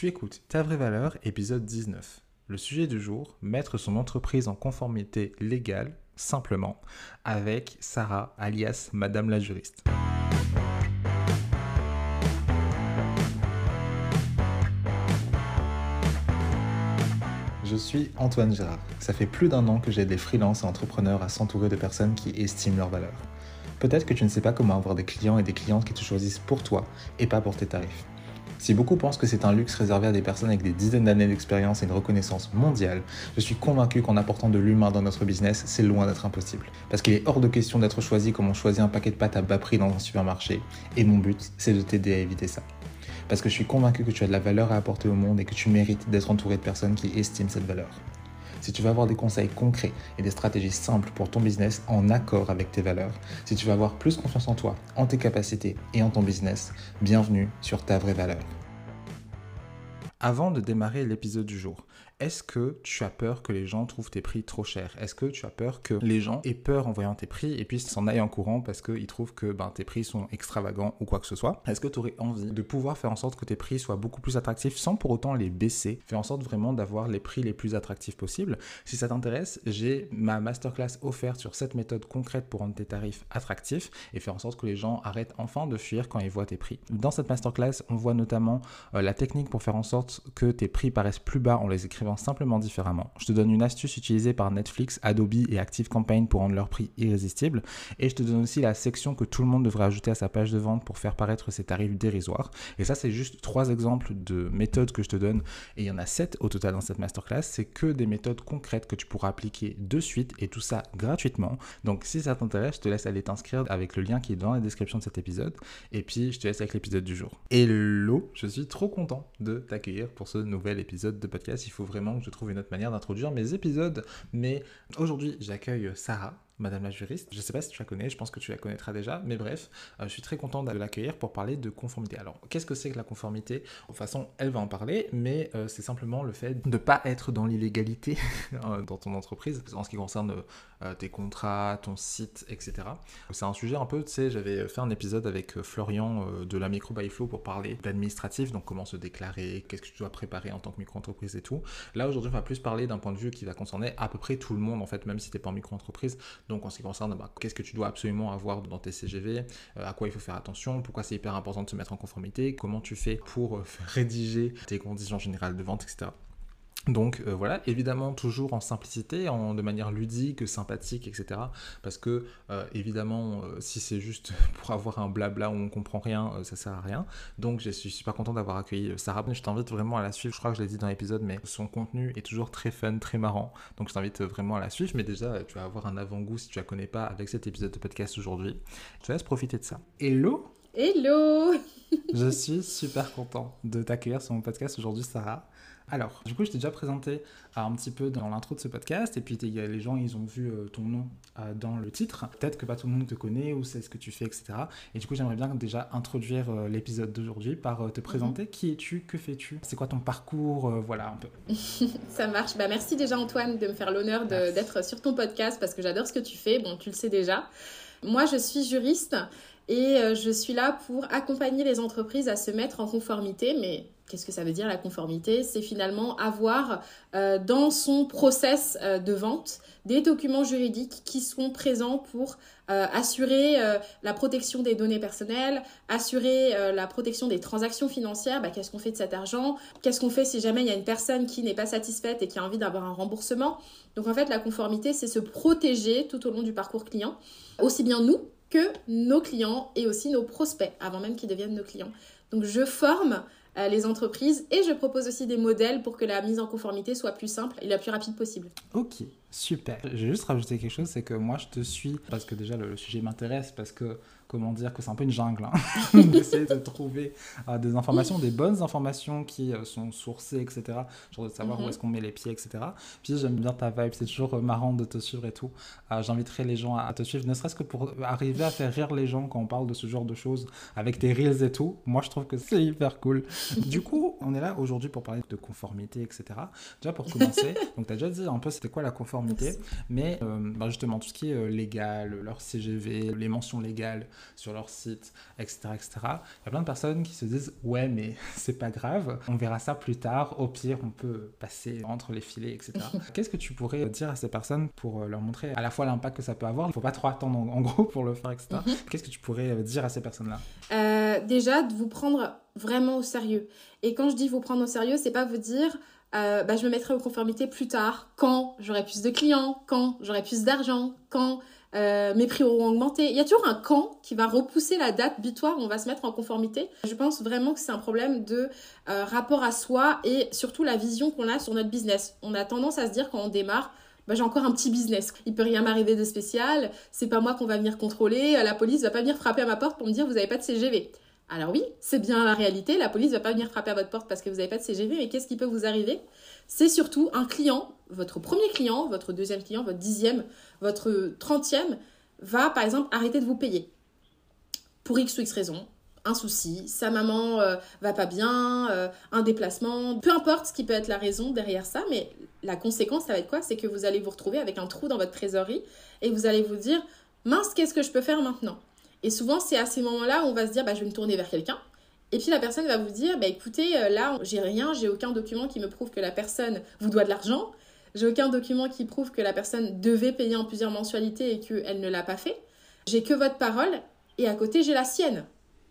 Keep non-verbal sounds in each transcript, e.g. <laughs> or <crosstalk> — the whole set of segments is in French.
Tu écoutes Ta vraie valeur, épisode 19. Le sujet du jour, mettre son entreprise en conformité légale, simplement, avec Sarah, alias Madame la juriste. Je suis Antoine Girard. Ça fait plus d'un an que j'aide les freelances et entrepreneurs à s'entourer de personnes qui estiment leur valeur. Peut-être que tu ne sais pas comment avoir des clients et des clientes qui te choisissent pour toi et pas pour tes tarifs. Si beaucoup pensent que c'est un luxe réservé à des personnes avec des dizaines d'années d'expérience et une reconnaissance mondiale, je suis convaincu qu'en apportant de l'humain dans notre business, c'est loin d'être impossible. Parce qu'il est hors de question d'être choisi comme on choisit un paquet de pâtes à bas prix dans un supermarché. Et mon but, c'est de t'aider à éviter ça. Parce que je suis convaincu que tu as de la valeur à apporter au monde et que tu mérites d'être entouré de personnes qui estiment cette valeur. Si tu veux avoir des conseils concrets et des stratégies simples pour ton business en accord avec tes valeurs, si tu veux avoir plus confiance en toi, en tes capacités et en ton business, bienvenue sur ta vraie valeur. Avant de démarrer l'épisode du jour, est-ce que tu as peur que les gens trouvent tes prix trop chers? Est-ce que tu as peur que les gens aient peur en voyant tes prix et puis s'en aillent en courant parce qu'ils trouvent que ben, tes prix sont extravagants ou quoi que ce soit? Est-ce que tu aurais envie de pouvoir faire en sorte que tes prix soient beaucoup plus attractifs sans pour autant les baisser? Faire en sorte vraiment d'avoir les prix les plus attractifs possibles. Si ça t'intéresse, j'ai ma masterclass offerte sur cette méthode concrète pour rendre tes tarifs attractifs et faire en sorte que les gens arrêtent enfin de fuir quand ils voient tes prix. Dans cette masterclass, on voit notamment euh, la technique pour faire en sorte que tes prix paraissent plus bas en les écrivant simplement différemment. Je te donne une astuce utilisée par Netflix, Adobe et ActiveCampaign pour rendre leur prix irrésistible. Et je te donne aussi la section que tout le monde devrait ajouter à sa page de vente pour faire paraître ses tarifs dérisoires. Et ça, c'est juste trois exemples de méthodes que je te donne. Et il y en a sept au total dans cette masterclass. C'est que des méthodes concrètes que tu pourras appliquer de suite et tout ça gratuitement. Donc si ça t'intéresse, je te laisse aller t'inscrire avec le lien qui est dans la description de cet épisode. Et puis je te laisse avec l'épisode du jour. Hello, je suis trop content de t'accueillir pour ce nouvel épisode de podcast. Il faut vraiment que je trouve une autre manière d'introduire mes épisodes. Mais aujourd'hui, j'accueille Sarah. Madame la juriste. Je ne sais pas si tu la connais, je pense que tu la connaîtras déjà, mais bref, euh, je suis très content de l'accueillir pour parler de conformité. Alors, qu'est-ce que c'est que la conformité? De toute façon, elle va en parler, mais euh, c'est simplement le fait de ne pas être dans l'illégalité <laughs> euh, dans ton entreprise en ce qui concerne tes contrats, ton site, etc. C'est un sujet un peu, tu sais, j'avais fait un épisode avec Florian de la Micro by Flow pour parler d'administratif, donc comment se déclarer, qu'est-ce que tu dois préparer en tant que micro-entreprise et tout. Là, aujourd'hui, on va plus parler d'un point de vue qui va concerner à peu près tout le monde, en fait, même si tu n'es pas en micro-entreprise. Donc en ce qui concerne bah, qu'est-ce que tu dois absolument avoir dans tes CGV, euh, à quoi il faut faire attention, pourquoi c'est hyper important de se mettre en conformité, comment tu fais pour euh, <laughs> rédiger tes conditions générales de vente, etc. Donc euh, voilà, évidemment toujours en simplicité, en, de manière ludique, sympathique, etc. Parce que euh, évidemment, euh, si c'est juste <laughs> pour avoir un blabla où on comprend rien, ça sert à rien. Donc je suis super content d'avoir accueilli Sarah. Je t'invite vraiment à la suivre. Je crois que je l'ai dit dans l'épisode, mais son contenu est toujours très fun, très marrant. Donc je t'invite vraiment à la suivre. Mais déjà, tu vas avoir un avant-goût si tu la connais pas avec cet épisode de podcast aujourd'hui. Je te laisse profiter de ça. Hello Hello Je suis super content de t'accueillir sur mon podcast aujourd'hui, Sarah. Alors, du coup, je t'ai déjà présenté euh, un petit peu dans l'intro de ce podcast, et puis les gens, ils ont vu euh, ton nom euh, dans le titre. Peut-être que pas tout le monde te connaît ou sait ce que tu fais, etc. Et du coup, j'aimerais bien déjà introduire l'épisode d'aujourd'hui par te présenter. Mhm. Qui es-tu? Que fais-tu? C'est quoi ton parcours? Voilà, un peu. <laughs> Ça marche. Bah, merci déjà, Antoine, de me faire l'honneur d'être sur ton podcast parce que j'adore ce que tu fais. Bon, tu le sais déjà. Moi, je suis juriste et je suis là pour accompagner les entreprises à se mettre en conformité, mais Qu'est-ce que ça veut dire la conformité? C'est finalement avoir euh, dans son process euh, de vente des documents juridiques qui sont présents pour euh, assurer la protection des données personnelles, assurer la protection des transactions financières. Bah, qu'est-ce qu'on fait de cet argent? Qu'est-ce qu'on fait si jamais il y a une personne qui n'est pas satisfaite et qui a envie d'avoir un remboursement? Donc en fait, la conformité, c'est se protéger tout au long du parcours client, aussi bien nous que nos clients et aussi nos prospects, avant même qu'ils deviennent nos clients. Donc je forme euh, les entreprises et je propose aussi des modèles pour que la mise en conformité soit plus simple et la plus rapide possible. Ok, super. Je vais juste rajouter quelque chose, c'est que moi je te suis parce que déjà le sujet m'intéresse, parce que comment dire, que c'est un peu une jungle, hein. <laughs> <laughs> d'essayer de trouver euh, des informations, des bonnes informations qui euh, sont sourcées, etc. Genre de savoir où mhm. est-ce qu'on met les pieds, etc. Puis j'aime bien ta vibe, c'est toujours euh, marrant de te suivre et tout. J'inviterai les gens à, te suivre, ne serait-ce que pour arriver à faire rire les gens quand on parle de ce genre de choses avec tes reels et tout. Moi, je trouve que c'est hyper cool. du coup, on est là aujourd'hui pour parler de conformité, etc. Déjà pour commencer, <laughs> donc tu as déjà dit un peu c'était quoi la conformité, mais bah, justement tout ce qui est légal, leur CGV, les mentions légales, sur leur site, etc., etc. Il y a plein de personnes qui se disent ouais mais <laughs> c'est pas grave, on verra ça plus tard, au pire on peut passer entre les filets, etc. <laughs> Qu'est-ce que tu pourrais dire à ces personnes pour leur montrer à la fois l'impact que ça peut avoir, il faut pas trop attendre en, gros pour le faire, etc. Mhm. Qu'est-ce que tu pourrais dire à ces personnes-là? Euh, Déjà de vous prendre vraiment au sérieux. Et quand je dis vous prendre au sérieux, c'est pas vous dire euh, bah, je me mettrai en conformité plus tard, quand j'aurai plus de clients, quand j'aurai plus d'argent, quand euh, mes prix auront augmenté. Il y a toujours un quand qui va repousser la date butoir où on va se mettre en conformité. Je pense vraiment que c'est un problème de euh, rapport à soi et surtout la vision qu'on a sur notre business. On a tendance à se dire quand on démarre, bah, j'ai encore un petit business. Il peut rien m'arriver de spécial. C'est pas moi qu'on va venir contrôler. La police va pas venir frapper à ma porte pour me dire vous avez pas de CGV. Alors oui, c'est bien la réalité, la police va pas venir frapper à votre porte parce que vous n'avez pas de CGV, mais qu'est-ce qui peut vous arriver? C'est surtout un client, votre premier client, votre deuxième client, votre dixième, votre trentième, va par exemple arrêter de vous payer. Pour X ou X raison, un souci, sa maman euh, va pas bien, euh, un déplacement, peu importe ce qui peut être la raison derrière ça, mais la conséquence, ça va être quoi? C'est que vous allez vous retrouver avec un trou dans votre trésorerie et vous allez vous dire, mince, qu'est-ce que je peux faire maintenant? Et souvent, c'est à ces moments-là où on va se dire, bah, je vais me tourner vers quelqu'un. Et puis la personne va vous dire, bah, écoutez, euh, là, j'ai rien, j'ai aucun document qui me prouve que la personne vous doit de l'argent. J'ai aucun document qui prouve que la personne devait payer en plusieurs mensualités et qu'elle ne l'a pas fait. J'ai que votre parole et à côté, j'ai la sienne.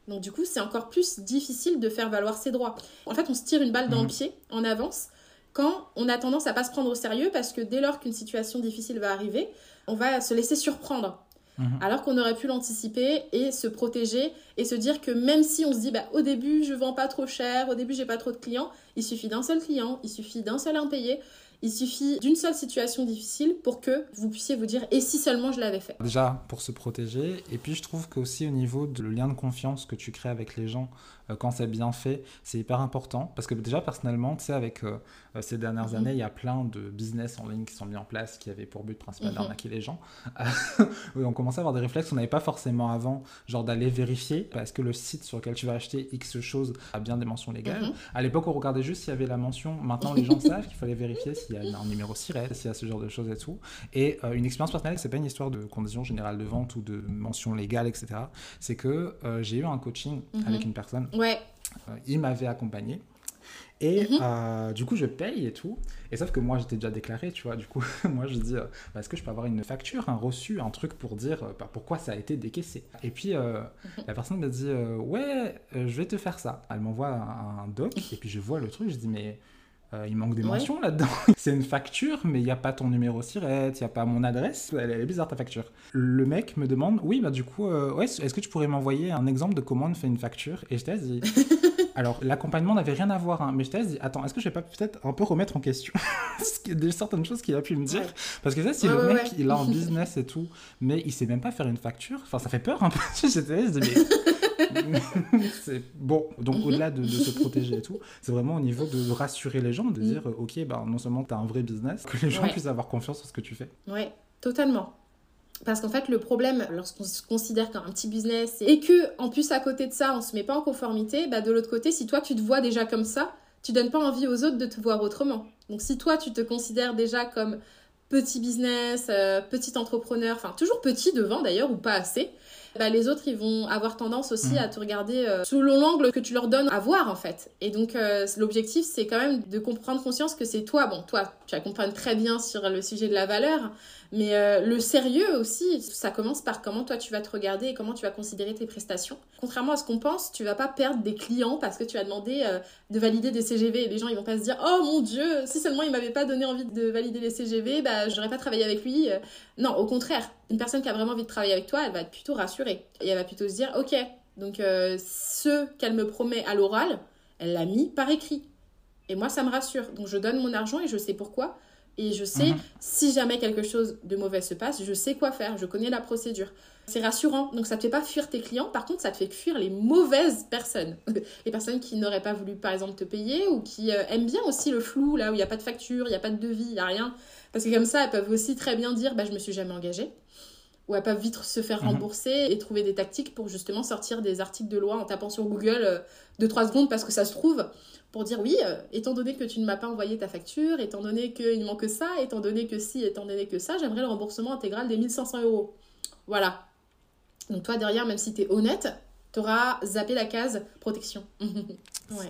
Donc du coup, c'est encore plus difficile de faire valoir ses droits. En fait, on se tire une balle dans le mhm. pied en avance quand on a tendance à pas se prendre au sérieux parce que dès lors qu'une situation difficile va arriver, on va se laisser surprendre. Mhm. Alors qu'on aurait pu l'anticiper et se protéger et se dire que même si on se dit bah, au début je vends pas trop cher, au début j'ai pas trop de clients, il suffit d'un seul client, il suffit d'un seul impayé, il suffit d'une seule situation difficile pour que vous puissiez vous dire et si seulement je l'avais fait? Déjà pour se protéger et puis je trouve qu'aussi au niveau du lien de confiance que tu crées avec les gens quand c'est bien fait, c'est hyper important parce que déjà personnellement, tu sais avec euh, euh, ces dernières mhm. années, il y a plein de business en ligne qui sont mis en place qui avaient pour but principal mhm. d'arnaquer les gens. <laughs> on commençait à avoir des réflexes qu'on n'avait pas forcément avant, genre d'aller vérifier parce que le site sur lequel tu vas acheter X choses a bien des mentions légales. Mhm. À l'époque, on regardait juste s'il y avait la mention. Maintenant, les gens <laughs> savent qu'il fallait vérifier s'il y a un numéro SIRET, s'il y a ce genre de choses et tout. Et une expérience personnelle, c'est pas une histoire de conditions générales de vente ou de mentions légales, etc. C'est que j'ai eu un coaching avec une personne. Ouais. Euh, il m'avait accompagné. Et mhm. euh, du coup, je paye et tout. Et sauf que moi, j'étais déjà déclaré, tu vois. Du coup, <laughs> moi, je dis, euh, bah, est-ce que je peux avoir une facture, un reçu, un truc pour dire bah, pourquoi ça a été décaissé? Et puis, mhm. la personne me dit, ouais, je vais te faire ça. Elle m'envoie un, doc, et puis je vois le truc, je dis, mais euh, il manque des mentions là-dedans. <laughs> c'est une facture, mais il n'y a pas ton numéro SIRET, il n'y a pas mon adresse. Elle, est bizarre ta facture. Le mec me demande, oui, bah du coup, euh, ouais, est-ce que tu pourrais m'envoyer un exemple de comment on fait une facture? Et je t'ai dit, <laughs> alors l'accompagnement n'avait rien à voir, hein, mais je t'ai dit, attends, est-ce que je vais pas peut-être un peu remettre en question? <laughs> Certaines choses qu'il a pu me dire Parce que ça, si le mec, il a un business et tout, mais il sait même pas faire une facture, enfin, ça fait peur un peu. J'étais mais <laughs> c'est bon. Donc, mhm. au-delà de, se protéger et tout, c'est vraiment au niveau de rassurer les gens, de dire, mhm. ok, bah, non seulement tu as un vrai business, que les gens puissent avoir confiance en ce que tu fais. Ouais, totalement. Parce qu'en fait, le problème, lorsqu'on se considère comme un petit business et que, en plus, à côté de ça, on se met pas en conformité, bah, de l'autre côté, si toi, tu te vois déjà comme ça, tu donnes pas envie aux autres de te voir autrement. Donc, si toi, tu te considères déjà comme petit business, euh, petit entrepreneur, enfin, toujours petit devant d'ailleurs, ou pas assez, bah, les autres, ils vont avoir tendance aussi mm. à te regarder euh, selon l'angle que tu leur donnes à voir, en fait. Et donc, euh, l'objectif, c'est quand même de prendre conscience que c'est toi. Bon, toi, tu accompagnes très bien sur le sujet de la valeur, mais euh, le sérieux aussi, ça commence par comment toi tu vas te regarder et comment tu vas considérer tes prestations. Contrairement à ce qu'on pense, tu vas pas perdre des clients parce que tu as demandé de valider des CGV. Et les gens, ils vont pas se dire Oh mon Dieu, si seulement il m'avait pas donné envie de valider les CGV, bah j'aurais pas travaillé avec lui. Non, au contraire, une personne qui a vraiment envie de travailler avec toi, elle va être plutôt rassurée. Et elle va plutôt se dire, ok, donc euh, ce qu'elle me promet à l'oral, elle l'a mis par écrit. Et moi, ça me rassure. Donc je donne mon argent et je sais pourquoi. Et je sais, mhm. si jamais quelque chose de mauvais se passe, je sais quoi faire, je connais la procédure. C'est rassurant. Donc ça te fait pas fuir tes clients, par contre, ça te fait fuir les mauvaises personnes. <laughs> les personnes qui n'auraient pas voulu, par exemple, te payer ou qui euh, aiment bien aussi le flou, là où il n'y a pas de facture, il n'y a pas de devis, il n'y a rien. Parce que comme ça, elles peuvent aussi très bien dire, bah, je me suis jamais engagée ou elles peuvent vite se faire mhm. rembourser et trouver des tactiques pour justement sortir des articles de loi en tapant sur Google euh, de 3 secondes parce que ça se trouve pour dire oui, euh, étant donné que tu ne m'as pas envoyé ta facture, étant donné qu'il manque ça, étant donné que si, étant donné que ça, j'aimerais le remboursement intégral des 1500 euros. Voilà. Donc toi derrière, même si tu es honnête, tu auras zappé la case protection. <laughs>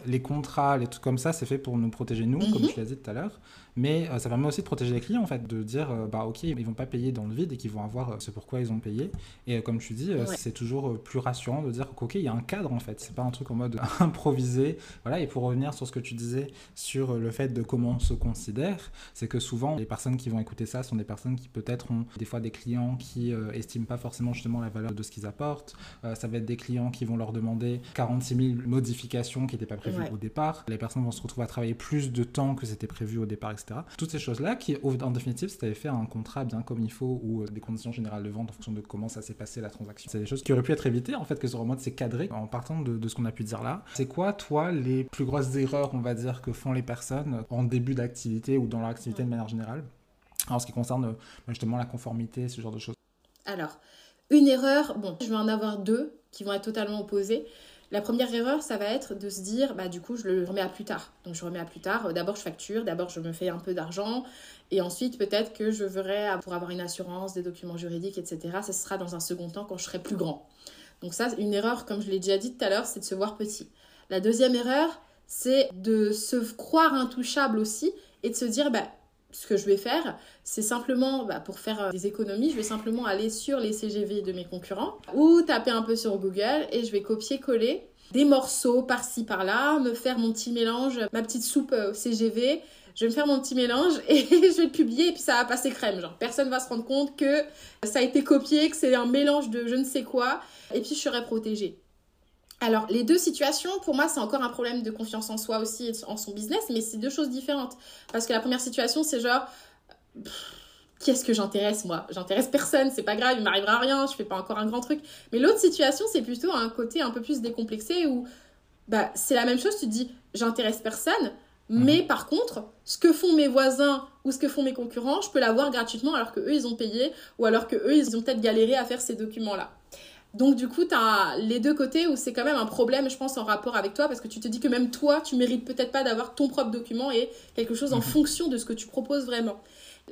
Les contrats, les trucs comme ça, c'est fait pour nous protéger nous, comme mhm. je l'ai dit tout à l'heure. Mais euh, ça permet aussi de protéger les clients, en fait, de dire, euh, bah ok, ils vont pas payer dans le vide et qu'ils vont avoir euh, ce pourquoi ils ont payé. Et comme tu dis, c'est toujours plus rassurant de dire qu'ok, il y a un cadre, en fait. C'est pas un truc en mode <laughs> improvisé. Voilà, et pour revenir sur ce que tu disais sur le fait de comment on se considère, c'est que souvent, les personnes qui vont écouter ça sont des personnes qui peut-être ont des fois des clients qui estiment pas forcément justement la valeur de ce qu'ils apportent. ça va être des clients qui vont leur demander 46 000 modifications qui n'étaient pas prévues au départ. Les personnes vont se retrouver à travailler plus de temps que c'était prévu au départ, etc. Toutes ces choses-là qui, en définitive, si tu avais fait un contrat bien comme il faut ou euh, des conditions générales de vente en fonction de comment ça s'est passé la transaction, c'est des choses qui auraient pu être évitées en fait, que sur le mode c'est cadré en partant de, ce qu'on a pu dire là. C'est quoi, toi, les plus grosses erreurs, on va dire, que font les personnes en début d'activité ou dans leur activité de manière générale? En ce qui concerne euh, justement la conformité, ce genre de choses Alors, une erreur, bon, je vais en avoir deux qui vont être totalement opposées. La première erreur, ça va être de se dire, bah du coup, je le remets à plus tard. Donc je remets à plus tard. D'abord, je facture, d'abord, je me fais un peu d'argent, et ensuite, peut-être que je verrai pour avoir une assurance, des documents juridiques, etc. Ça sera dans un second temps quand je serai plus grand. Donc ça, une erreur, comme je l'ai déjà dit tout à l'heure, c'est de se voir petit. La deuxième erreur, c'est de se croire intouchable aussi et de se dire, bah ce que je vais faire, c'est simplement, bah, pour faire euh, des économies, je vais simplement aller sur les CGV de mes concurrents ou taper un peu sur Google et je vais copier-coller des morceaux par-ci par-là, me faire mon petit mélange, ma petite soupe euh, CGV. Je vais me faire mon petit mélange <laughs> et je vais le publier et puis ça va passer crème. Genre, personne va se rendre compte que ça a été copié, que c'est un mélange de je ne sais quoi et puis je serai protégée. Alors, les deux situations, pour moi, c'est encore un problème de confiance en soi aussi et en son business, mais c'est deux choses différentes. Parce que la première situation, c'est genre, qu'est-ce que j'intéresse moi? J'intéresse personne, c'est pas grave, il m'arrivera rien, je fais pas encore un grand truc. Mais l'autre situation, c'est plutôt un côté un peu plus décomplexé où bah, c'est la même chose, tu te dis, j'intéresse personne, mais mhm. par contre, ce que font mes voisins ou ce que font mes concurrents, je peux l'avoir gratuitement alors que eux ils ont payé ou alors que eux ils ont peut-être galéré à faire ces documents-là. Donc du coup, tu as les deux côtés où c'est quand même un problème, je pense, en rapport avec toi, parce que tu te dis que même toi, tu mérites peut-être pas d'avoir ton propre document et quelque chose en mhm. fonction de ce que tu proposes vraiment.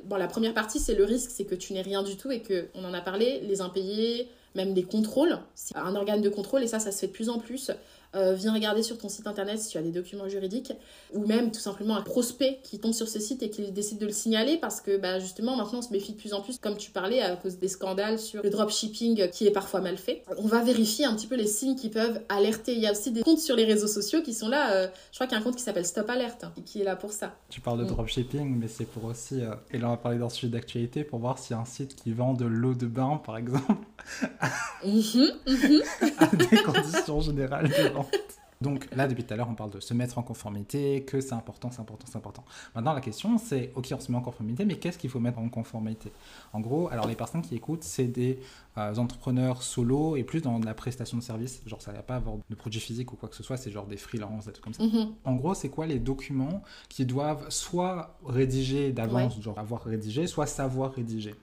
Bon, la première partie, c'est le risque, c'est que tu n'es rien du tout et que, on en a parlé, les impayés, même les contrôles, c'est un organe de contrôle et ça, ça se fait de plus en plus. Euh, viens regarder sur ton site internet si tu as des documents juridiques, ou même tout simplement un prospect qui tombe sur ce site et qui décide de le signaler parce que bah, justement maintenant on se méfie de plus en plus, comme tu parlais, à cause des scandales sur le dropshipping qui est parfois mal fait. On va vérifier un petit peu les signes qui peuvent alerter. Il y a aussi des comptes sur les réseaux sociaux qui sont là. Euh, je crois qu'il y a un compte qui s'appelle Stop Alert hein, qui est là pour ça. Tu parles de mm. dropshipping, mais c'est pour aussi, euh, et là on va parler d'un sujet d'actualité, pour voir si un site qui vend de l'eau de bain par exemple, <laughs> mhm, mhm. a des conditions générales de <laughs> Donc là, depuis tout à l'heure, on parle de se mettre en conformité, que c'est important, c'est important, c'est important. Maintenant, la question, c'est, ok, on se met en conformité, mais qu'est-ce qu'il faut mettre en conformité? En gros, alors les personnes qui écoutent, c'est des euh, entrepreneurs solo et plus dans la prestation de services. Genre, ça va pas avoir de produits physiques ou quoi que ce soit, c'est genre des freelances, des trucs comme ça. Mm-hmm. En gros, c'est quoi les documents qui doivent soit rédiger d'avance, genre avoir rédigé, soit savoir rédiger?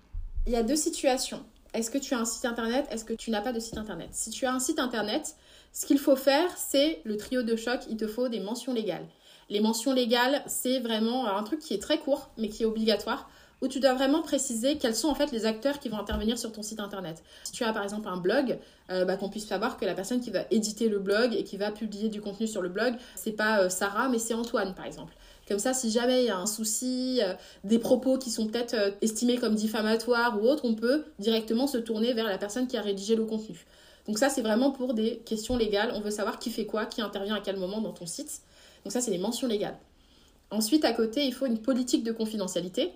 Il y a deux situations. Est-ce que tu as un site internet? Est-ce que tu n'as pas de site internet? Si tu as un site internet, ce qu'il faut faire, c'est le trio de choc, il te faut des mentions légales. Les mentions légales, c'est vraiment un truc qui est très court, mais qui est obligatoire, où tu dois vraiment préciser quels sont en fait les acteurs qui vont intervenir sur ton site internet. Si tu as par exemple un blog, euh, bah, qu'on puisse savoir que la personne qui va éditer le blog et qui va publier du contenu sur le blog, c'est pas euh, Sarah, mais c'est Antoine par exemple. Comme ça, si jamais il y a un souci, euh, des propos qui sont peut-être estimés comme diffamatoires ou autres, on peut directement se tourner vers la personne qui a rédigé le contenu. Donc ça, c'est vraiment pour des questions légales. On veut savoir qui fait quoi, qui intervient à quel moment dans ton site. Donc ça, c'est les mentions légales. Ensuite, à côté, il faut une politique de confidentialité.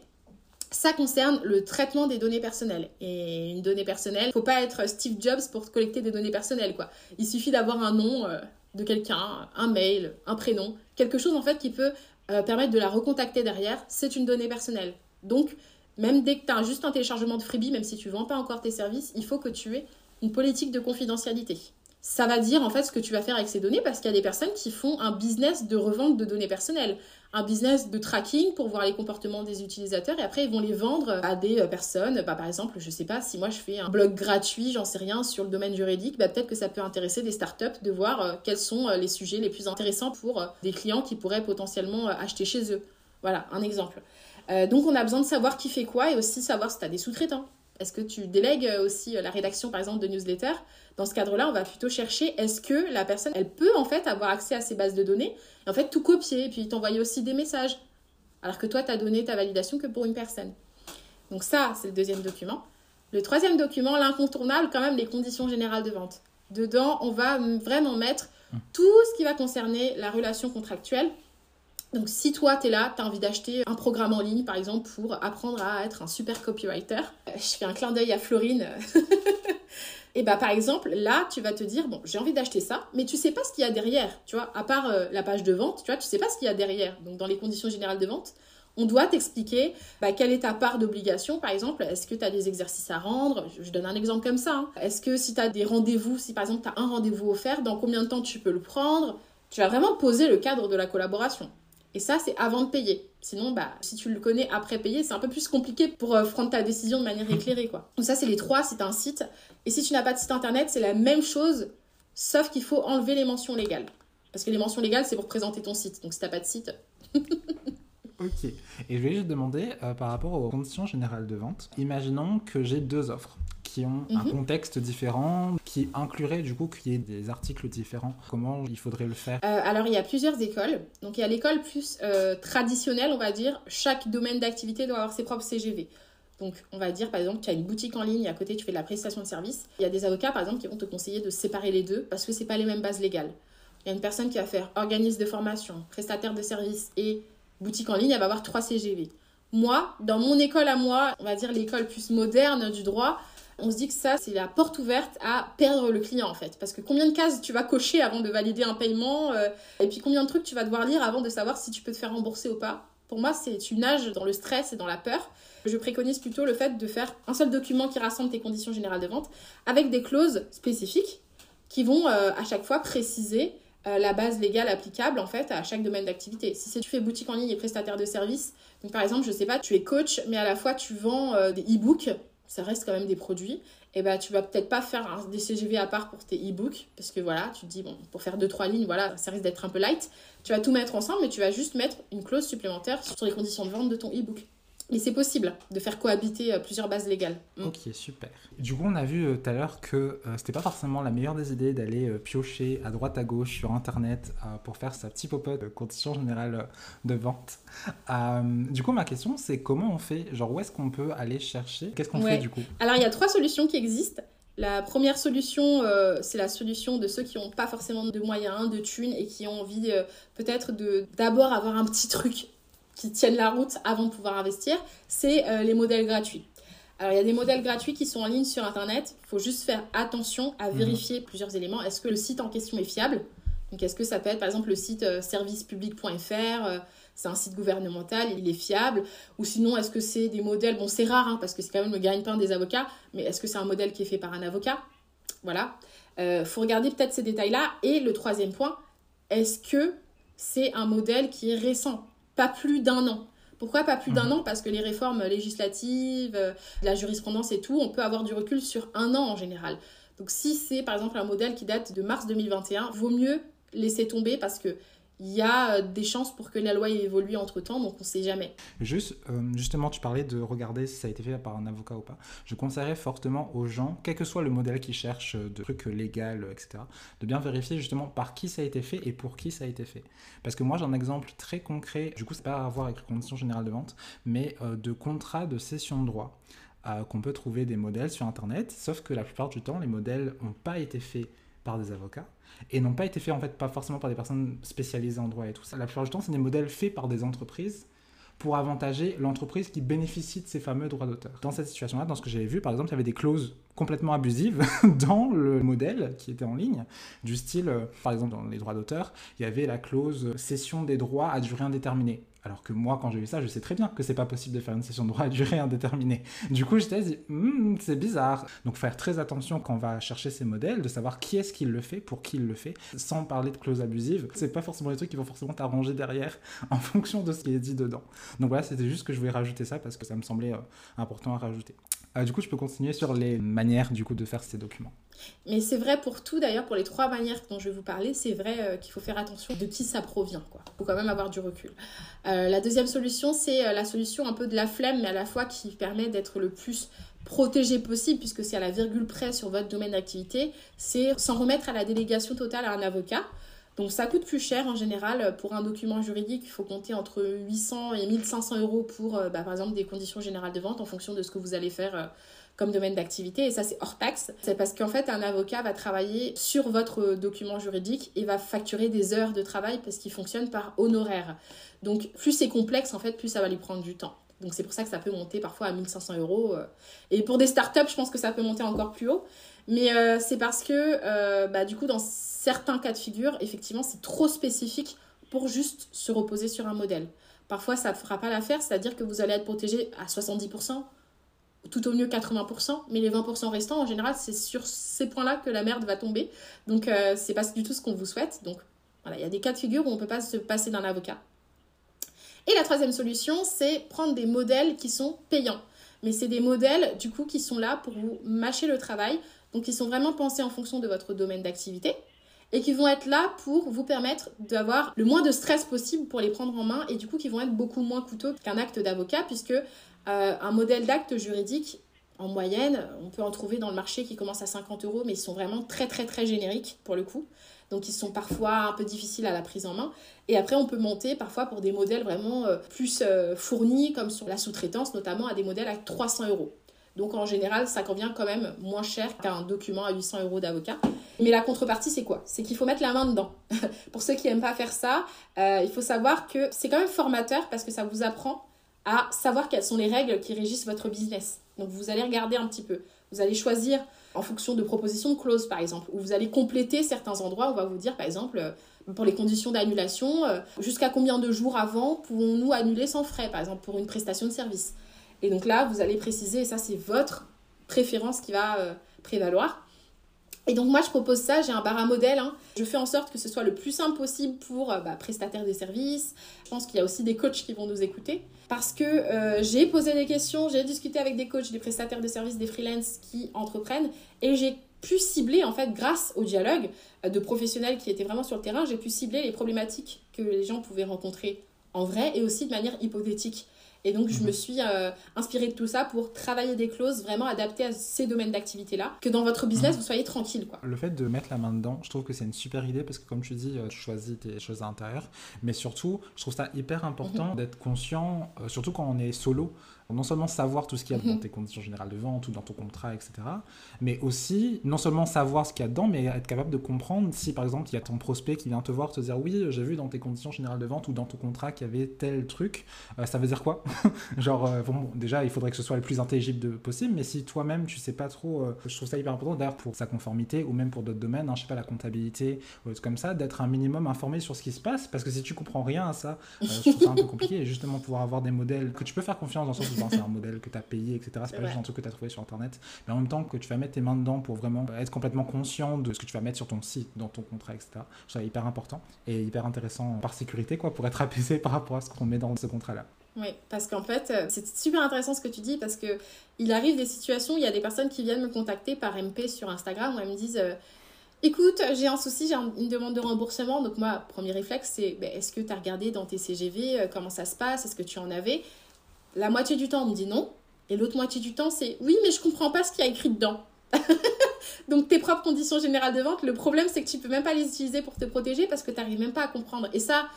Ça concerne le traitement des données personnelles. Et une donnée personnelle, il faut pas être Steve Jobs pour collecter des données personnelles. Quoi. Il suffit d'avoir un nom euh, de quelqu'un, un mail, un prénom, quelque chose en fait qui peut euh, permettre de la recontacter derrière. C'est une donnée personnelle. Donc, même dès que tu as juste un téléchargement de freebie, même si tu vends pas encore tes services, il faut que tu aies une politique de confidentialité. Ça va dire en fait ce que tu vas faire avec ces données parce qu'il y a des personnes qui font un business de revente de données personnelles, un business de tracking pour voir les comportements des utilisateurs et après ils vont les vendre à des euh, personnes. Bah, par exemple, je sais pas si moi je fais un blog gratuit, j'en sais rien sur le domaine juridique, bah, peut-être que ça peut intéresser des startups de voir euh, quels sont euh, les sujets les plus intéressants pour des clients qui pourraient potentiellement acheter chez eux. Voilà, un exemple. donc on a besoin de savoir qui fait quoi et aussi savoir si tu as des sous-traitants Est-ce que tu délègues aussi la rédaction, par exemple, de newsletters Dans ce cadre-là, on va plutôt chercher est-ce que la personne, elle peut en fait avoir accès à ces bases de données et en fait tout copier et puis t'envoyer aussi des messages? Alors que toi, tu as donné ta validation que pour une personne. Donc ça, c'est le deuxième document. Le troisième document, l'incontournable, quand même, les conditions générales de vente. Dedans, on va vraiment mettre tout ce qui va concerner la relation contractuelle. Donc si toi, tu es là, tu as envie d'acheter un programme en ligne, par exemple, pour apprendre à être un super copywriter, euh, je fais un clin d'œil à Florine. <laughs> Et bah par exemple, là, tu vas te dire bon, j'ai envie d'acheter ça, mais tu sais pas ce qu'il y a derrière, tu vois, à part euh, la page de vente, tu vois, tu sais pas ce qu'il y a derrière. Donc dans les conditions générales de vente, on doit t'expliquer bah, quelle est ta part d'obligation, par exemple. Est-ce que tu as des exercices à rendre? Je donne un exemple comme ça. Hein. Est-ce que si tu as des rendez-vous, si par exemple tu as un rendez-vous offert, dans combien de temps tu peux le prendre? Tu vas vraiment poser le cadre de la collaboration. Et ça, c'est avant de payer. Sinon, bah, si tu le connais après payer, c'est un peu plus compliqué pour euh, prendre ta décision de manière éclairée. Quoi. Donc ça, c'est les trois as un site. Et si tu n'as pas de site internet, c'est la même chose, sauf qu'il faut enlever les mentions légales. Parce que les mentions légales, c'est pour présenter ton site. Donc si tu n'as pas de site... <laughs> ok. Et je vais juste demander, euh, par rapport aux conditions générales de vente, imaginons que j'ai deux offres qui ont un mhm. contexte différent, qui inclurait du coup qu'il y ait des articles différents. Comment il faudrait le faire? Euh, Alors il y a plusieurs écoles. Donc il y a l'école plus euh, traditionnelle, on va dire. Chaque domaine d'activité doit avoir ses propres CGV. Donc, on va dire, par exemple, tu as une boutique en ligne et à côté, tu fais de la prestation de service. Il y a des avocats, par exemple, qui vont te conseiller de séparer les deux parce que ce pas les mêmes bases légales. Il y a une personne qui va faire organisme de formation, prestataire de service et boutique en ligne, elle va avoir trois CGV. Moi, dans mon école à moi, on va dire l'école plus moderne du droit, on se dit que ça, c'est la porte ouverte à perdre le client en fait. Parce que combien de cases tu vas cocher avant de valider un paiement euh, Et puis combien de trucs tu vas devoir lire avant de savoir si tu peux te faire rembourser ou pas Pour moi, c'est une nage dans le stress et dans la peur. Je préconise plutôt le fait de faire un seul document qui rassemble tes conditions générales de vente avec des clauses spécifiques qui vont euh, à chaque fois préciser euh, la base légale applicable en fait à chaque domaine d'activité. Si tu fais boutique en ligne et prestataire de services, donc par exemple, je sais pas, tu es coach, mais à la fois tu vends des e-books ça reste quand même des produits, et bah tu vas peut-être pas faire des CGV à part pour tes e-books, parce que voilà, tu te dis, bon, pour faire deux trois lignes, voilà, ça risque d'être un peu light. Tu vas tout mettre ensemble, mais tu vas juste mettre une clause supplémentaire sur les conditions de vente de ton e-book. Mais c'est possible de faire cohabiter euh, plusieurs bases légales. Mm. Ok, super. Du coup, on a vu euh, tout à l'heure que euh, c'était pas forcément la meilleure des idées d'aller piocher à droite à gauche sur Internet pour faire sa petite popote de conditions générales de vente. du coup, ma question, c'est comment on fait? Genre, où est-ce qu'on peut aller chercher? Qu'est-ce qu'on fait du coup? Alors, il y a trois solutions qui existent. La première solution, c'est la solution de ceux qui n'ont pas forcément de moyens, de thunes et qui ont envie peut-être de d'abord avoir un petit truc qui tiennent la route avant de pouvoir investir, c'est euh, les modèles gratuits. Alors, il y a des modèles gratuits qui sont en ligne sur Internet. Il faut juste faire attention à mhm. vérifier plusieurs éléments. Est-ce que le site en question est fiable? Donc, est-ce que ça peut être, par exemple, le site euh, servicepublic.fr euh, C'est un site gouvernemental, il est fiable? Ou sinon, est-ce que c'est des modèles Bon, c'est rare, hein, parce que c'est quand même le gagne-pain des avocats, mais est-ce que c'est un modèle qui est fait par un avocat? Voilà. Il faut regarder peut-être ces détails-là. Et le troisième point, est-ce que c'est un modèle qui est récent? Pas plus d'un an. Pourquoi pas plus d'un mhm. an? Parce que les réformes législatives, euh, la jurisprudence et tout, on peut avoir du recul sur un an en général. Donc si c'est par exemple un modèle qui date de mars 2021, vaut mieux laisser tomber parce que il y a euh, des chances pour que la loi ait évolué entre temps, donc on ne sait jamais. Juste, euh, justement, tu parlais de regarder si ça a été fait par un avocat ou pas. Je conseillerais fortement aux gens, quel que soit le modèle qu'ils cherchent, euh, de trucs légal, etc., de bien vérifier justement par qui ça a été fait et pour qui ça a été fait. Parce que moi, j'ai un exemple très concret, du coup, c'est pas à voir avec les conditions générales de vente, mais de contrat de cession de droit. qu'on peut trouver des modèles sur Internet, sauf que la plupart du temps, les modèles n'ont pas été faits par des avocats et n'ont pas été faits en fait pas forcément par des personnes spécialisées en droit et tout ça. La plupart du temps, c'est des modèles faits par des entreprises pour avantager l'entreprise qui bénéficie de ces fameux droits d'auteur. Dans cette situation-là, dans ce que j'avais vu, par exemple, il y avait des clauses complètement abusives <laughs> dans le modèle qui était en ligne, du style, euh, par exemple, dans les droits d'auteur, il y avait la clause cession des droits à durée indéterminée. Alors que moi, quand j'ai vu ça, je sais très bien que c'est pas possible de faire une session de droit à durée indéterminée. Du coup, j'étais dit, hmm, c'est bizarre. Donc, faire très attention quand on va chercher ces modèles, de savoir qui est-ce qui le fait, pour qui il le fait, sans parler de clauses abusives. C'est pas forcément les trucs qui vont forcément t'arranger derrière <laughs> en fonction de ce qui est dit dedans. Donc voilà, c'était juste que je voulais rajouter ça parce que ça me semblait euh, important à rajouter. Euh, du coup, je peux continuer sur les manières du coup de faire ces documents. Mais c'est vrai pour tout, d'ailleurs, pour les trois manières dont je vais vous parler, c'est vrai euh, qu'il faut faire attention de qui ça provient. Il faut quand même avoir du recul. Euh, la deuxième solution, c'est la solution un peu de la flemme, mais à la fois qui permet d'être le plus protégé possible, puisque c'est à la virgule près sur votre domaine d'activité, c'est s'en remettre à la délégation totale à un avocat. Donc ça coûte plus cher en général pour un document juridique. Il faut compter entre 800 et 1500 euros pour, euh, bah, par exemple, des conditions générales de vente en fonction de ce que vous allez faire euh, comme domaine d'activité. Et ça, c'est hors taxe. C'est parce qu'en fait, un avocat va travailler sur votre document juridique et va facturer des heures de travail parce qu'il fonctionne par honoraire. Donc plus c'est complexe, en fait, plus ça va lui prendre du temps. Donc c'est pour ça que ça peut monter parfois à 1500 euros. Euh. Et pour des startups, je pense que ça peut monter encore plus haut. Mais c'est parce que, bah, du coup, dans certains cas de figure, effectivement, c'est trop spécifique pour juste se reposer sur un modèle. Parfois, ça ne fera pas l'affaire, c'est-à-dire que vous allez être protégé à 70%, tout au mieux 80%, mais les 20% restants, en général, c'est sur ces points-là que la merde va tomber. Donc, euh, c'est pas du tout ce qu'on vous souhaite. Donc, voilà, il y a des cas de figure où on ne peut pas se passer d'un avocat. Et la troisième solution, c'est prendre des modèles qui sont payants. Mais c'est des modèles, du coup, qui sont là pour vous mâcher le travail. Donc, ils sont vraiment pensés en fonction de votre domaine d'activité et qui vont être là pour vous permettre d'avoir le moins de stress possible pour les prendre en main et du coup qui vont être beaucoup moins coûteux qu'un acte d'avocat puisque euh, un modèle d'acte juridique en moyenne, on peut en trouver dans le marché qui commence à 50 euros, mais ils sont vraiment très très très génériques pour le coup. Donc ils sont parfois un peu difficiles à la prise en main. Et après, on peut monter parfois pour des modèles vraiment euh, plus euh, fournis, comme sur la sous-traitance, notamment à des modèles à 300 euros. Donc en général, ça convient quand même moins cher qu'un document à 800 euros d'avocat. Mais la contrepartie, c'est quoi? C'est qu'il faut mettre la main dedans. <laughs> Pour ceux qui n'aiment pas faire ça, euh, il faut savoir que c'est quand même formateur parce que ça vous apprend à savoir quelles sont les règles qui régissent votre business. Donc vous allez regarder un petit peu. Vous allez choisir en fonction de propositions de clauses, par exemple, ou vous allez compléter certains endroits. On va vous dire, par exemple, euh, pour les conditions d'annulation, euh, jusqu'à combien de jours avant pouvons-nous annuler sans frais, par exemple, pour une prestation de service? Et donc là, vous allez préciser, et ça c'est votre préférence qui va euh, prévaloir. Et donc moi je propose ça, j'ai un bar à modèle, hein. je fais en sorte que ce soit le plus simple possible pour euh, bah, prestataires des services. Je pense qu'il y a aussi des coachs qui vont nous écouter parce que euh, j'ai posé des questions, j'ai discuté avec des coachs, des prestataires de services, des freelances qui entreprennent et j'ai pu cibler en fait grâce au dialogue de professionnels qui étaient vraiment sur le terrain, j'ai pu cibler les problématiques que les gens pouvaient rencontrer en vrai et aussi de manière hypothétique. Et donc, je me mhm. suis euh, inspirée de tout ça pour travailler des clauses vraiment adaptées à ces domaines d'activité-là, que dans votre business, mhm. vous soyez tranquille. Quoi. Le fait de mettre la main dedans, je trouve que c'est une super idée parce que, comme tu dis, euh, tu choisis tes choses à l'intérieur. Mais surtout, je trouve ça hyper important mhm. d'être conscient, euh, surtout quand on est solo, non seulement savoir tout ce qu'il y a dans tes conditions générales de vente ou dans ton contrat, etc., mais aussi non seulement savoir ce qu'il y a dedans, mais être capable de comprendre si par exemple il y a ton prospect qui vient te voir, te dire oui, j'ai vu dans tes conditions générales de vente ou dans ton contrat qu'il y avait tel truc, ça veut dire quoi? <laughs> Genre, euh, bon, déjà, il faudrait que ce soit le plus intelligible de, possible, mais si toi-même, tu sais pas trop, euh, je trouve ça hyper important, d'ailleurs, pour sa conformité, ou même pour d'autres domaines, hein, je sais pas, la comptabilité, ou comme ça, d'être un minimum informé sur ce qui se passe, parce que si tu comprends rien à ça, euh, je trouve ça un peu compliqué, et justement, pouvoir avoir des modèles que tu peux faire confiance dans le sens c'est un modèle que tu as payé, etc., c'est pas juste un truc que tu as trouvé sur Internet, mais en même temps que tu vas mettre tes mains dedans pour vraiment être complètement conscient de ce que tu vas mettre sur ton site, dans ton contrat, etc. Ça hyper important et hyper intéressant par sécurité, quoi, pour être apaisé par rapport à ce qu'on met dans ce contrat-là. Oui, parce qu'en fait, euh, c'est super intéressant ce que tu dis parce que il arrive des situations, il y a des personnes qui viennent me contacter par MP sur Instagram où elles me disent euh, Écoute, j'ai un souci, j'ai une demande de remboursement. Donc, moi, premier réflexe, c'est ben, est-ce que tu as regardé dans tes CGV euh, comment ça se passe Est-ce que tu en avais? La moitié du temps, on me dit non. Et l'autre moitié du temps, c'est oui, mais je comprends pas ce qu'il y a écrit dedans. <laughs> Donc, tes propres conditions générales de vente, le problème, c'est que tu peux même pas les utiliser pour te protéger parce que tu n'arrives même pas à comprendre. Et ça,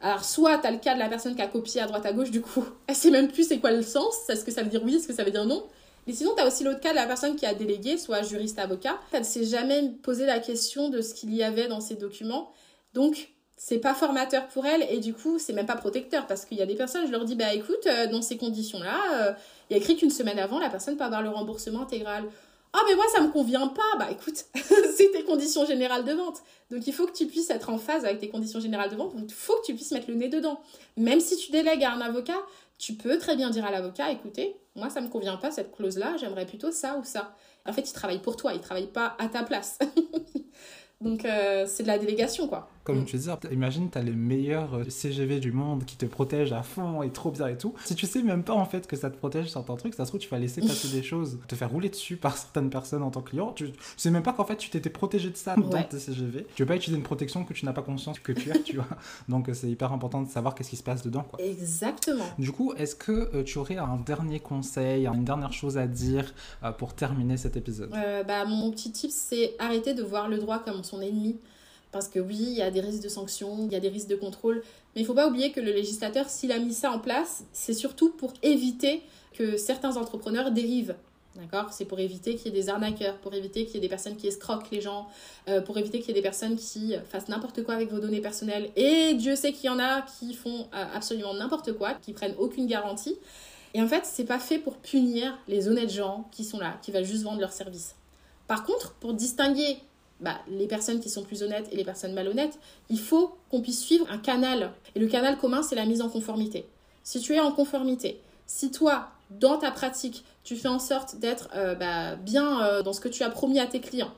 alors, soit tu as le cas de la personne qui a copié à droite à gauche, du coup, <laughs> elle sait même plus c'est quoi le sens, est-ce que ça veut dire oui, est-ce que ça veut dire non. Mais sinon, tu as aussi l'autre cas de la personne qui a délégué, soit juriste, avocat. Elle ne s'est jamais posé la question de ce qu'il y avait dans ces documents. Donc, c'est pas formateur pour elle et du coup, c'est même pas protecteur parce qu'il y a des personnes, je leur dis, bah écoute, euh, dans ces conditions-là, euh, il y a écrit qu'une semaine avant, la personne peut avoir le remboursement intégral. Ah, mais moi, ça me convient pas. Bah écoute, <laughs> c'est tes conditions générales de vente. Donc il faut que tu puisses être en phase avec tes conditions générales de vente. Donc il faut que tu puisses mettre le nez dedans. Même si tu délègues à un avocat, tu peux très bien dire à l'avocat écoutez, moi, ça me convient pas cette clause-là, j'aimerais plutôt ça ou ça. En fait, il travaille pour toi, il travaille pas à ta place. <laughs> Donc euh, c'est de la délégation, quoi. Comme tu dis, imagine, tu as les meilleurs euh, CGV du monde qui te protègent à fond et trop bien et tout. Si tu sais même pas en fait que ça te protège certains trucs, ça se trouve, tu vas laisser passer des choses, te faire rouler dessus par certaines personnes en tant que client. Tu sais même pas qu'en fait, tu t'étais protégé de ça dans tes CGV. Tu veux pas utiliser une protection que tu n'as pas conscience que tu as, tu vois. <laughs> Donc, c'est hyper important de savoir qu'est-ce qui se passe dedans, quoi. Exactement. Du coup, est-ce que tu aurais un dernier conseil, une dernière chose à dire pour terminer cet épisode? Bah, Mon petit tip, c'est arrêter de voir le droit comme son ennemi. Parce que oui, il y a des risques de sanctions, il y a des risques de contrôle, mais il ne faut pas oublier que le législateur, s'il a mis ça en place, c'est surtout pour éviter que certains entrepreneurs dérivent. D'accord? C'est pour éviter qu'il y ait des arnaqueurs, pour éviter qu'il y ait des personnes qui escroquent les gens, euh, pour éviter qu'il y ait des personnes qui fassent n'importe quoi avec vos données personnelles. Et Dieu sait qu'il y en a qui font euh, absolument n'importe quoi, qui prennent aucune garantie. Et en fait, c'est pas fait pour punir les honnêtes gens qui sont là, qui veulent juste vendre leurs services. Par contre, pour distinguer bah, les personnes qui sont plus honnêtes et les personnes malhonnêtes, il faut qu'on puisse suivre un canal. Et le canal commun, c'est la mise en conformité. Si tu es en conformité, si toi, dans ta pratique, tu fais en sorte d'être euh, bah, bien euh, dans ce que tu as promis à tes clients,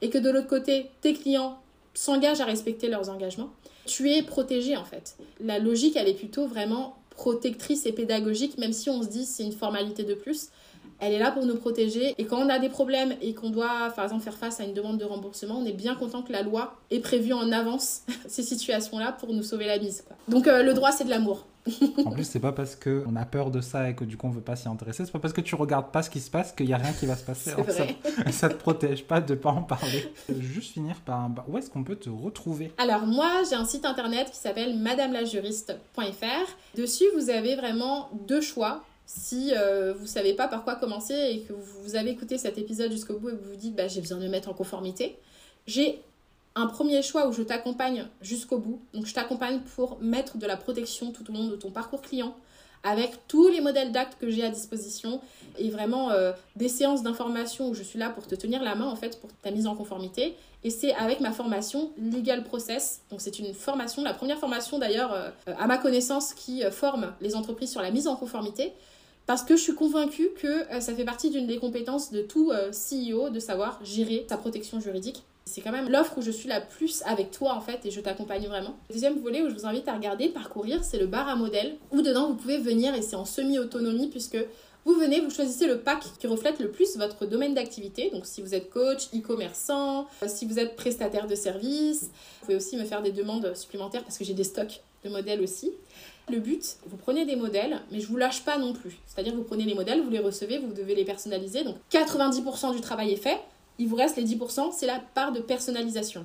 et que de l'autre côté, tes clients s'engagent à respecter leurs engagements, tu es protégé en fait. La logique, elle est plutôt vraiment protectrice et pédagogique, même si on se dit c'est une formalité de plus elle est là pour nous protéger. Et quand on a des problèmes et qu'on doit, par exemple, faire face à une demande de remboursement, on est bien content que la loi ait prévu en avance <laughs> ces situations-là pour nous sauver la mise. Donc euh, le droit, c'est de l'amour. en plus, c'est pas parce qu'on a peur de ça et que du coup on veut pas s'y intéresser, c'est pas parce que tu regardes pas ce qui se passe qu'il y a rien qui va se passer. vrai. Ça, <laughs> ça, te protège pas de pas en parler. Juste finir par un... où est-ce qu'on peut te retrouver? Alors moi, j'ai un site internet qui s'appelle madamelajuriste.fr. Dessus, vous avez vraiment deux choix si euh, vous ne savez pas par quoi commencer et que vous avez écouté cet épisode jusqu'au bout et que vous vous dites bah, j'ai besoin de me mettre en conformité, j'ai un premier choix où je t'accompagne jusqu'au bout. Donc je t'accompagne pour mettre de la protection tout au long de ton parcours client avec tous les modèles d'actes que j'ai à disposition et vraiment euh, des séances d'information où je suis là pour te tenir la main en fait pour ta mise en conformité. Et c'est avec ma formation Legal Process. Donc c'est une formation, la première formation d'ailleurs euh, à ma connaissance qui forme les entreprises sur la mise en conformité parce que je suis convaincue que euh, ça fait partie d'une des compétences de tout euh, CEO de savoir gérer sa protection juridique. C'est quand même l'offre où je suis la plus avec toi en fait et je t'accompagne vraiment. Le deuxième volet où je vous invite à regarder, parcourir, c'est le bar à modèle où dedans vous pouvez venir et c'est en semi-autonomie puisque vous venez, vous choisissez le pack qui reflète le plus votre domaine d'activité. Donc si vous êtes coach, e-commerçant, euh, si vous êtes prestataire de services, vous pouvez aussi me faire des demandes supplémentaires parce que j'ai des stocks de modèles aussi. Le but, vous prenez des modèles, mais je vous lâche pas non plus. C'est-à-dire vous prenez les modèles, vous les recevez, vous devez les personnaliser. Donc 90% du travail est fait. Il vous reste les 10%, c'est la part de personnalisation.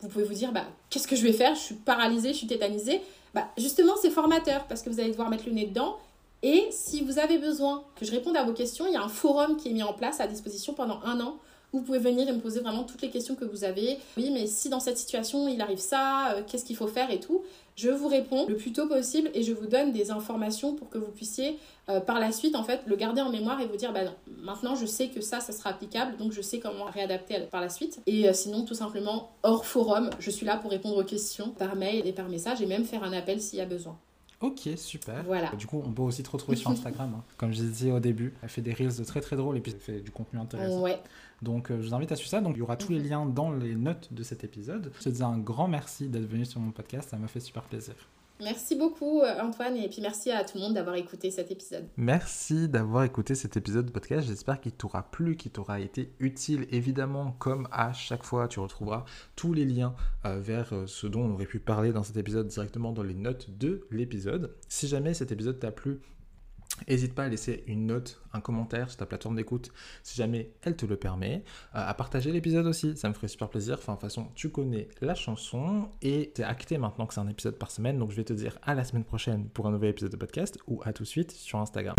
Vous pouvez vous dire, bah, qu'est-ce que je vais faire? Je suis paralysée, je suis tétanisée. Bah, justement, c'est formateur parce que vous allez devoir mettre le nez dedans. Et si vous avez besoin que je réponde à vos questions, il y a un forum qui est mis en place à disposition pendant un an vous pouvez venir et me poser vraiment toutes les questions que vous avez. Oui, mais si dans cette situation il arrive ça, euh, qu'est-ce qu'il faut faire et tout je vous réponds le plus tôt possible et je vous donne des informations pour que vous puissiez euh, par la suite en fait le garder en mémoire et vous dire bah maintenant je sais que ça ça sera applicable donc je sais comment réadapter par la suite et euh, sinon tout simplement hors forum je suis là pour répondre aux questions par mail et par message et même faire un appel s'il y a besoin. Ok, super. Voilà. Du coup, on peut aussi te retrouver sur <laughs> Instagram. Hein. Comme je disais au début, elle fait des reels de très très drôles et puis elle fait du contenu intéressant. Ouais. Donc, euh, je vous invite à suivre ça. Donc, il y aura tous les liens dans les notes de cet épisode. Je te dis un grand merci d'être venu sur mon podcast. Ça m'a fait super plaisir. Merci beaucoup euh, Antoine et puis merci à tout le monde d'avoir écouté cet épisode. Merci d'avoir écouté cet épisode de podcast. J'espère qu'il t'aura plu, qu'il t'aura été utile. Évidemment, comme à chaque fois, tu retrouveras tous les liens euh, vers euh, ce dont on aurait pu parler dans cet épisode directement dans les notes de l'épisode. Si jamais cet épisode t'a plu, N'hésite pas à laisser une note, un commentaire sur ta plateforme d'écoute si jamais elle te le permet. Euh, à partager l'épisode aussi, ça me ferait super plaisir. Enfin, de toute façon, tu connais la chanson et c'est acté maintenant que c'est un épisode par semaine. Donc je vais te dire à la semaine prochaine pour un nouvel épisode de podcast ou à tout de suite sur Instagram.